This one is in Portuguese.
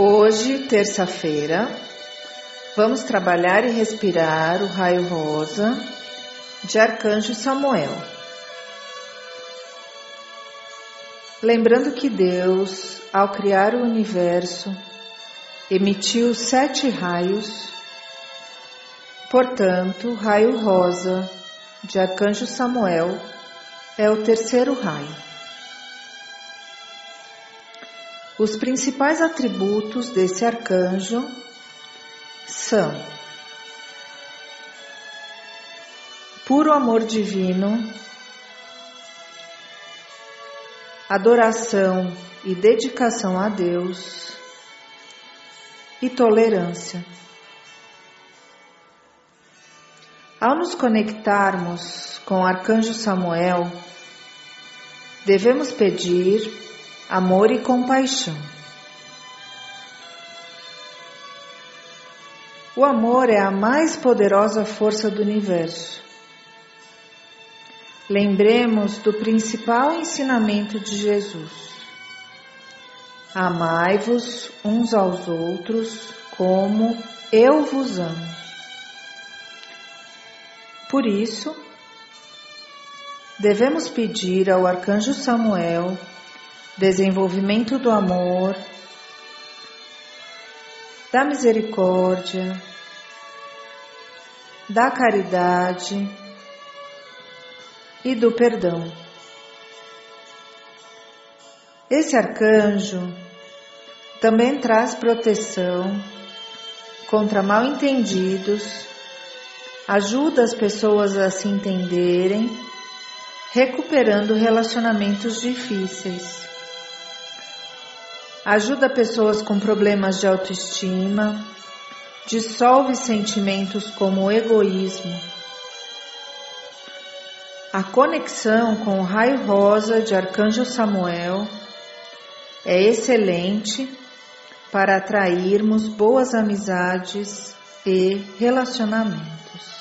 Hoje, terça-feira, vamos trabalhar e respirar o raio rosa de Arcanjo Samuel. Lembrando que Deus, ao criar o universo, emitiu sete raios, portanto, o raio rosa de Arcanjo Samuel é o terceiro raio. Os principais atributos desse arcanjo são puro amor divino, adoração e dedicação a Deus e tolerância. Ao nos conectarmos com o arcanjo Samuel, devemos pedir amor e compaixão. O amor é a mais poderosa força do universo. Lembremos do principal ensinamento de Jesus. Amai-vos uns aos outros como eu vos amo. Por isso, devemos pedir ao arcanjo Samuel desenvolvimento do amor, da misericórdia, da caridade e do perdão. Esse arcanjo também traz proteção contra mal entendidos, ajuda as pessoas a se entenderem, recuperando relacionamentos difíceis ajuda pessoas com problemas de autoestima, dissolve sentimentos como o egoísmo. A conexão com o raio rosa de Arcanjo Samuel é excelente para atrairmos boas amizades e relacionamentos.